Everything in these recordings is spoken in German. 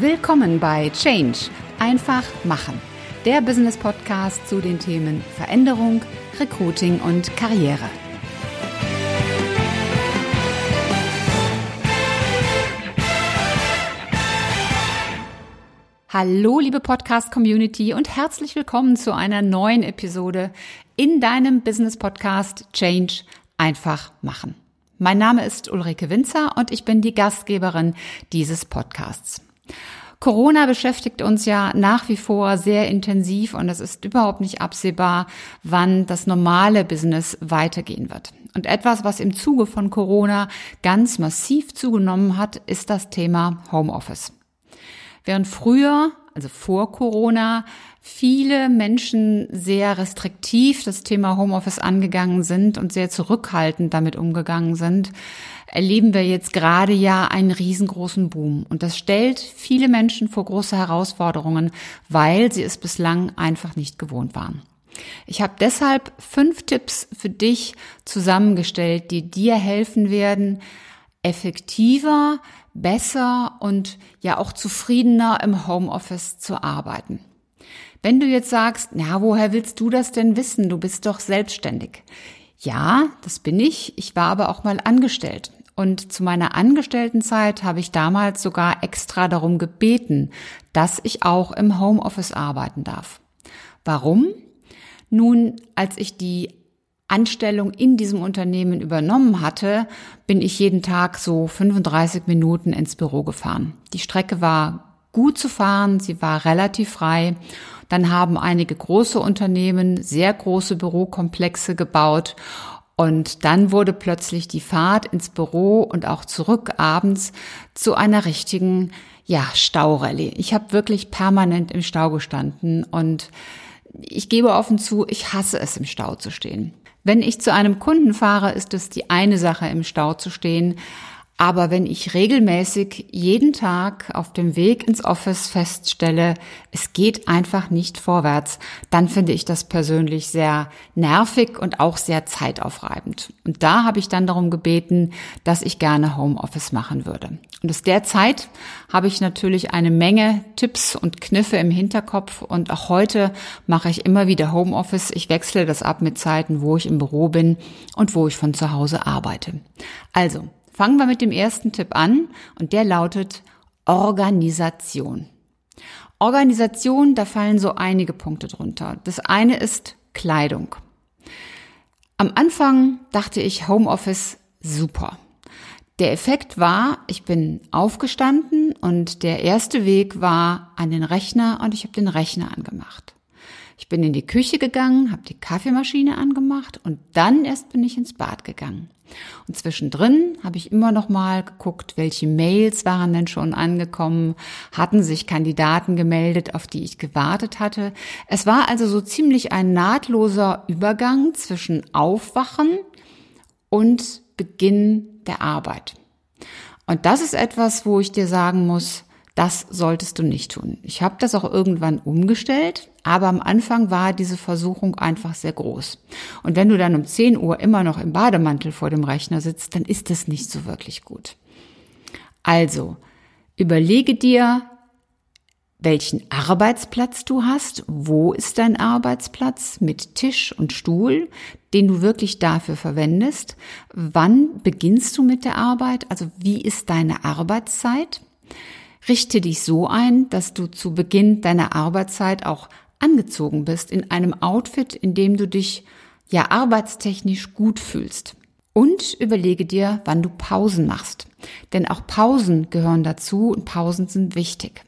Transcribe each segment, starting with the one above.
Willkommen bei Change. Einfach machen. Der Business Podcast zu den Themen Veränderung, Recruiting und Karriere. Hallo, liebe Podcast-Community und herzlich willkommen zu einer neuen Episode in deinem Business Podcast Change einfach machen. Mein Name ist Ulrike Winzer und ich bin die Gastgeberin dieses Podcasts. Corona beschäftigt uns ja nach wie vor sehr intensiv und es ist überhaupt nicht absehbar, wann das normale Business weitergehen wird. Und etwas, was im Zuge von Corona ganz massiv zugenommen hat, ist das Thema Homeoffice. Während früher, also vor Corona, viele Menschen sehr restriktiv das Thema Homeoffice angegangen sind und sehr zurückhaltend damit umgegangen sind, erleben wir jetzt gerade ja einen riesengroßen Boom. Und das stellt viele Menschen vor große Herausforderungen, weil sie es bislang einfach nicht gewohnt waren. Ich habe deshalb fünf Tipps für dich zusammengestellt, die dir helfen werden, effektiver, besser und ja auch zufriedener im Homeoffice zu arbeiten. Wenn du jetzt sagst, na, woher willst du das denn wissen? Du bist doch selbstständig. Ja, das bin ich. Ich war aber auch mal angestellt. Und zu meiner Angestelltenzeit habe ich damals sogar extra darum gebeten, dass ich auch im Homeoffice arbeiten darf. Warum? Nun, als ich die Anstellung in diesem Unternehmen übernommen hatte, bin ich jeden Tag so 35 Minuten ins Büro gefahren. Die Strecke war gut zu fahren, sie war relativ frei dann haben einige große Unternehmen sehr große Bürokomplexe gebaut und dann wurde plötzlich die Fahrt ins Büro und auch zurück abends zu einer richtigen, ja, Staurallye. Ich habe wirklich permanent im Stau gestanden und ich gebe offen zu, ich hasse es, im Stau zu stehen. Wenn ich zu einem Kunden fahre, ist es die eine Sache, im Stau zu stehen. Aber wenn ich regelmäßig jeden Tag auf dem Weg ins Office feststelle, es geht einfach nicht vorwärts, dann finde ich das persönlich sehr nervig und auch sehr zeitaufreibend. Und da habe ich dann darum gebeten, dass ich gerne Homeoffice machen würde. Und aus der Zeit habe ich natürlich eine Menge Tipps und Kniffe im Hinterkopf und auch heute mache ich immer wieder Homeoffice. Ich wechsle das ab mit Zeiten, wo ich im Büro bin und wo ich von zu Hause arbeite. Also, Fangen wir mit dem ersten Tipp an und der lautet Organisation. Organisation, da fallen so einige Punkte drunter. Das eine ist Kleidung. Am Anfang dachte ich Homeoffice super. Der Effekt war, ich bin aufgestanden und der erste Weg war an den Rechner und ich habe den Rechner angemacht. Ich bin in die Küche gegangen, habe die Kaffeemaschine angemacht und dann erst bin ich ins Bad gegangen. Und zwischendrin habe ich immer noch mal geguckt, welche Mails waren denn schon angekommen, hatten sich Kandidaten gemeldet, auf die ich gewartet hatte. Es war also so ziemlich ein nahtloser Übergang zwischen Aufwachen und Beginn der Arbeit. Und das ist etwas, wo ich dir sagen muss, das solltest du nicht tun. Ich habe das auch irgendwann umgestellt, aber am Anfang war diese Versuchung einfach sehr groß. Und wenn du dann um 10 Uhr immer noch im Bademantel vor dem Rechner sitzt, dann ist das nicht so wirklich gut. Also, überlege dir, welchen Arbeitsplatz du hast, wo ist dein Arbeitsplatz mit Tisch und Stuhl, den du wirklich dafür verwendest, wann beginnst du mit der Arbeit, also wie ist deine Arbeitszeit, Richte dich so ein, dass du zu Beginn deiner Arbeitszeit auch angezogen bist in einem Outfit, in dem du dich ja arbeitstechnisch gut fühlst. Und überlege dir, wann du Pausen machst. Denn auch Pausen gehören dazu und Pausen sind wichtig.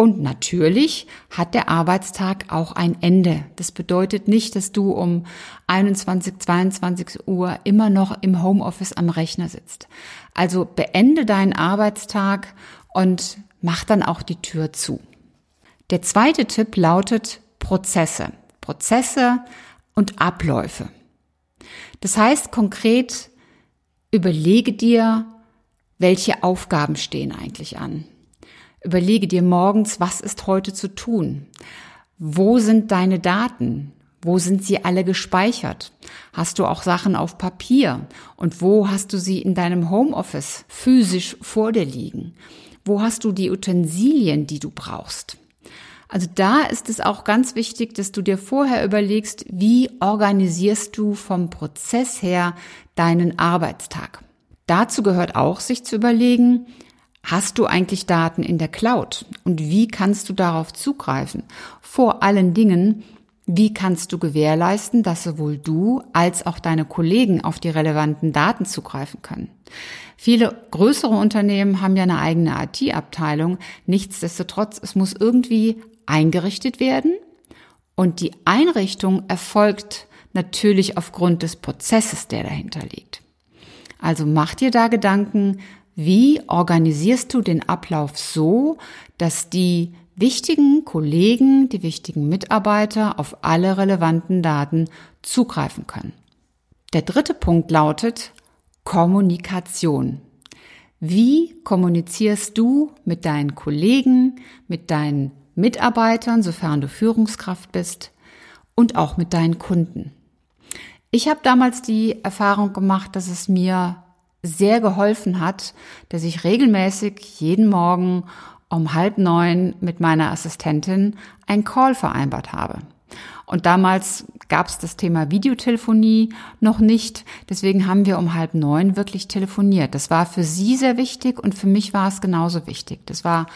Und natürlich hat der Arbeitstag auch ein Ende. Das bedeutet nicht, dass du um 21, 22 Uhr immer noch im Homeoffice am Rechner sitzt. Also beende deinen Arbeitstag und mach dann auch die Tür zu. Der zweite Tipp lautet Prozesse. Prozesse und Abläufe. Das heißt konkret, überlege dir, welche Aufgaben stehen eigentlich an. Überlege dir morgens, was ist heute zu tun? Wo sind deine Daten? Wo sind sie alle gespeichert? Hast du auch Sachen auf Papier? Und wo hast du sie in deinem Homeoffice physisch vor dir liegen? Wo hast du die Utensilien, die du brauchst? Also da ist es auch ganz wichtig, dass du dir vorher überlegst, wie organisierst du vom Prozess her deinen Arbeitstag. Dazu gehört auch, sich zu überlegen, hast du eigentlich Daten in der Cloud und wie kannst du darauf zugreifen? Vor allen Dingen, wie kannst du gewährleisten, dass sowohl du als auch deine Kollegen auf die relevanten Daten zugreifen können? Viele größere Unternehmen haben ja eine eigene IT-Abteilung. Nichtsdestotrotz, es muss irgendwie eingerichtet werden und die Einrichtung erfolgt natürlich aufgrund des Prozesses, der dahinter liegt. Also mach dir da Gedanken, wie organisierst du den Ablauf so, dass die wichtigen Kollegen, die wichtigen Mitarbeiter auf alle relevanten Daten zugreifen können. Der dritte Punkt lautet Kommunikation. Wie kommunizierst du mit deinen Kollegen, mit deinen Mitarbeitern, sofern du Führungskraft bist, und auch mit deinen Kunden? Ich habe damals die Erfahrung gemacht, dass es mir sehr geholfen hat, dass ich regelmäßig jeden Morgen um halb neun mit meiner Assistentin ein Call vereinbart habe. Und damals gab es das Thema Videotelefonie noch nicht. Deswegen haben wir um halb neun wirklich telefoniert. Das war für sie sehr wichtig und für mich war es genauso wichtig. Das war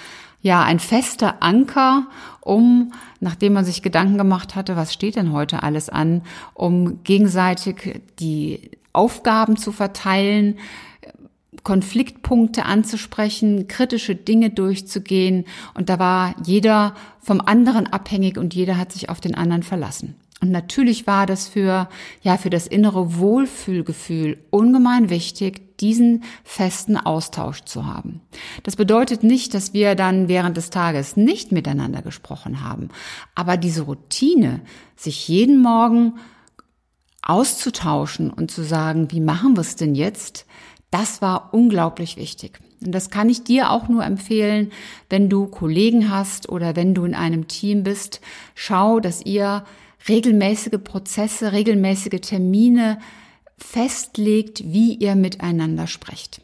ja ein fester Anker, um, nachdem man sich Gedanken gemacht hatte, was steht denn heute alles an, um gegenseitig die Aufgaben zu verteilen, Konfliktpunkte anzusprechen, kritische Dinge durchzugehen. Und da war jeder vom anderen abhängig und jeder hat sich auf den anderen verlassen. Und natürlich war das für, ja, für das innere Wohlfühlgefühl ungemein wichtig, diesen festen Austausch zu haben. Das bedeutet nicht, dass wir dann während des Tages nicht miteinander gesprochen haben. Aber diese Routine, sich jeden Morgen auszutauschen und zu sagen, wie machen wir es denn jetzt? Das war unglaublich wichtig. Und das kann ich dir auch nur empfehlen, wenn du Kollegen hast oder wenn du in einem Team bist. Schau, dass ihr regelmäßige Prozesse, regelmäßige Termine festlegt, wie ihr miteinander sprecht.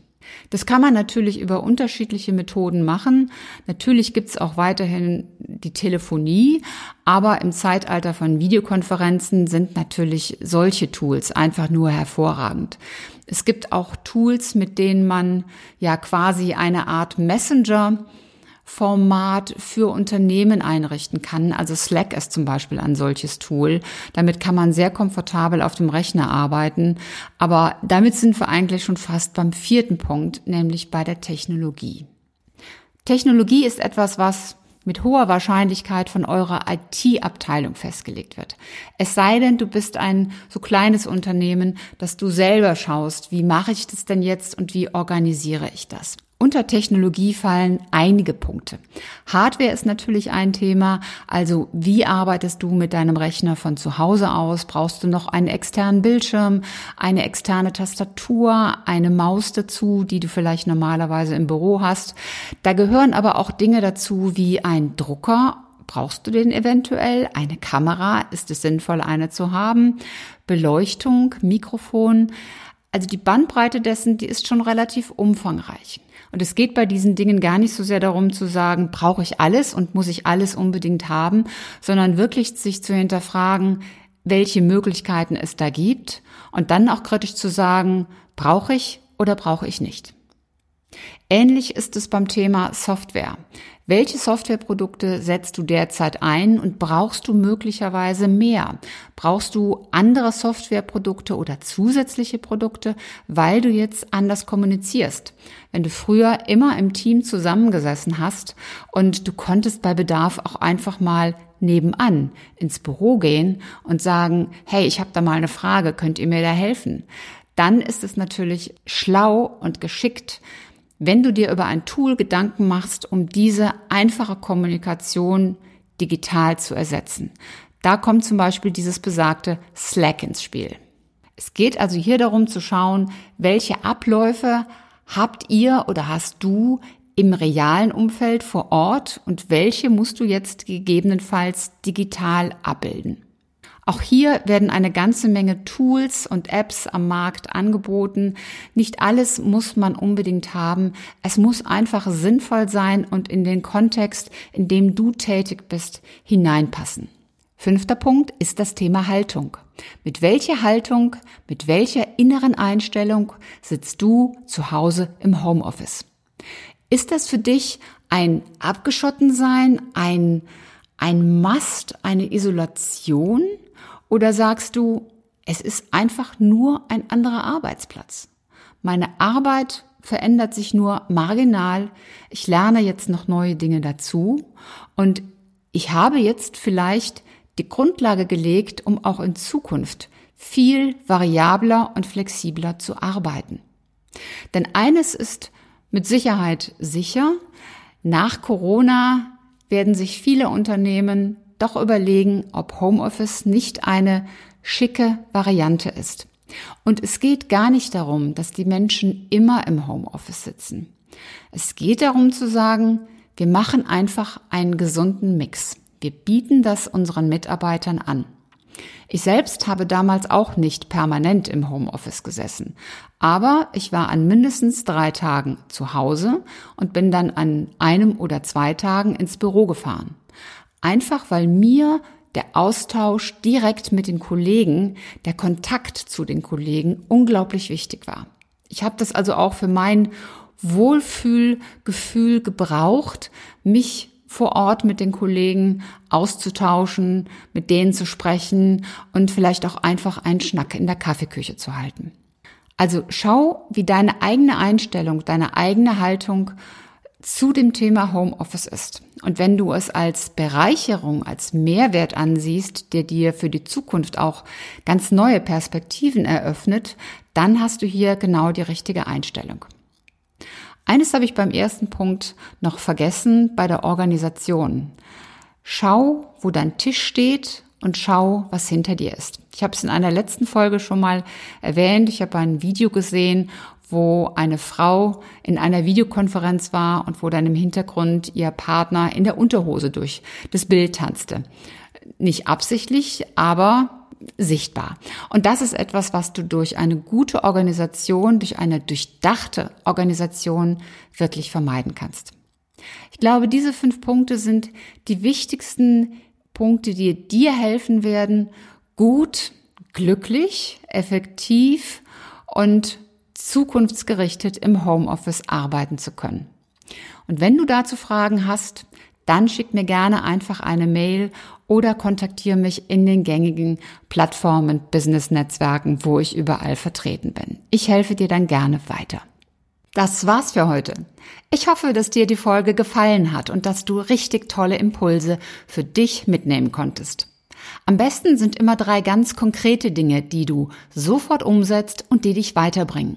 Das kann man natürlich über unterschiedliche Methoden machen. Natürlich gibt es auch weiterhin die Telefonie, aber im Zeitalter von Videokonferenzen sind natürlich solche Tools einfach nur hervorragend. Es gibt auch Tools, mit denen man ja quasi eine Art Messenger Format für Unternehmen einrichten kann. Also Slack ist zum Beispiel ein solches Tool. Damit kann man sehr komfortabel auf dem Rechner arbeiten. Aber damit sind wir eigentlich schon fast beim vierten Punkt, nämlich bei der Technologie. Technologie ist etwas, was mit hoher Wahrscheinlichkeit von eurer IT-Abteilung festgelegt wird. Es sei denn, du bist ein so kleines Unternehmen, dass du selber schaust, wie mache ich das denn jetzt und wie organisiere ich das. Unter Technologie fallen einige Punkte. Hardware ist natürlich ein Thema. Also wie arbeitest du mit deinem Rechner von zu Hause aus? Brauchst du noch einen externen Bildschirm, eine externe Tastatur, eine Maus dazu, die du vielleicht normalerweise im Büro hast? Da gehören aber auch Dinge dazu wie ein Drucker Brauchst du den eventuell? Eine Kamera? Ist es sinnvoll, eine zu haben? Beleuchtung, Mikrofon? Also die Bandbreite dessen, die ist schon relativ umfangreich. Und es geht bei diesen Dingen gar nicht so sehr darum zu sagen, brauche ich alles und muss ich alles unbedingt haben, sondern wirklich sich zu hinterfragen, welche Möglichkeiten es da gibt und dann auch kritisch zu sagen, brauche ich oder brauche ich nicht. Ähnlich ist es beim Thema Software. Welche Softwareprodukte setzt du derzeit ein und brauchst du möglicherweise mehr? Brauchst du andere Softwareprodukte oder zusätzliche Produkte, weil du jetzt anders kommunizierst? Wenn du früher immer im Team zusammengesessen hast und du konntest bei Bedarf auch einfach mal nebenan ins Büro gehen und sagen, hey, ich habe da mal eine Frage, könnt ihr mir da helfen? Dann ist es natürlich schlau und geschickt, wenn du dir über ein Tool Gedanken machst, um diese einfache Kommunikation digital zu ersetzen. Da kommt zum Beispiel dieses besagte Slack ins Spiel. Es geht also hier darum zu schauen, welche Abläufe habt ihr oder hast du im realen Umfeld vor Ort und welche musst du jetzt gegebenenfalls digital abbilden. Auch hier werden eine ganze Menge Tools und Apps am Markt angeboten. Nicht alles muss man unbedingt haben. Es muss einfach sinnvoll sein und in den Kontext, in dem du tätig bist, hineinpassen. Fünfter Punkt ist das Thema Haltung. Mit welcher Haltung, mit welcher inneren Einstellung sitzt du zu Hause im Homeoffice? Ist das für dich ein Abgeschottensein, ein, ein Must, eine Isolation? Oder sagst du, es ist einfach nur ein anderer Arbeitsplatz? Meine Arbeit verändert sich nur marginal. Ich lerne jetzt noch neue Dinge dazu und ich habe jetzt vielleicht die Grundlage gelegt, um auch in Zukunft viel variabler und flexibler zu arbeiten. Denn eines ist mit Sicherheit sicher, nach Corona werden sich viele Unternehmen doch überlegen, ob Homeoffice nicht eine schicke Variante ist. Und es geht gar nicht darum, dass die Menschen immer im Homeoffice sitzen. Es geht darum zu sagen, wir machen einfach einen gesunden Mix. Wir bieten das unseren Mitarbeitern an. Ich selbst habe damals auch nicht permanent im Homeoffice gesessen, aber ich war an mindestens drei Tagen zu Hause und bin dann an einem oder zwei Tagen ins Büro gefahren. Einfach weil mir der Austausch direkt mit den Kollegen, der Kontakt zu den Kollegen unglaublich wichtig war. Ich habe das also auch für mein Wohlfühlgefühl gebraucht, mich vor Ort mit den Kollegen auszutauschen, mit denen zu sprechen und vielleicht auch einfach einen Schnack in der Kaffeeküche zu halten. Also schau, wie deine eigene Einstellung, deine eigene Haltung zu dem Thema Homeoffice ist. Und wenn du es als Bereicherung, als Mehrwert ansiehst, der dir für die Zukunft auch ganz neue Perspektiven eröffnet, dann hast du hier genau die richtige Einstellung. Eines habe ich beim ersten Punkt noch vergessen bei der Organisation. Schau, wo dein Tisch steht und schau, was hinter dir ist. Ich habe es in einer letzten Folge schon mal erwähnt. Ich habe ein Video gesehen, wo eine Frau in einer Videokonferenz war und wo dann im Hintergrund ihr Partner in der Unterhose durch das Bild tanzte. Nicht absichtlich, aber sichtbar. Und das ist etwas, was du durch eine gute Organisation, durch eine durchdachte Organisation wirklich vermeiden kannst. Ich glaube, diese fünf Punkte sind die wichtigsten Punkte, die dir helfen werden, gut, glücklich, effektiv und zukunftsgerichtet im Homeoffice arbeiten zu können. Und wenn du dazu Fragen hast, dann schick mir gerne einfach eine Mail oder kontaktiere mich in den gängigen Plattformen, Business-Netzwerken, wo ich überall vertreten bin. Ich helfe dir dann gerne weiter. Das war's für heute. Ich hoffe, dass dir die Folge gefallen hat und dass du richtig tolle Impulse für dich mitnehmen konntest. Am besten sind immer drei ganz konkrete Dinge, die du sofort umsetzt und die dich weiterbringen.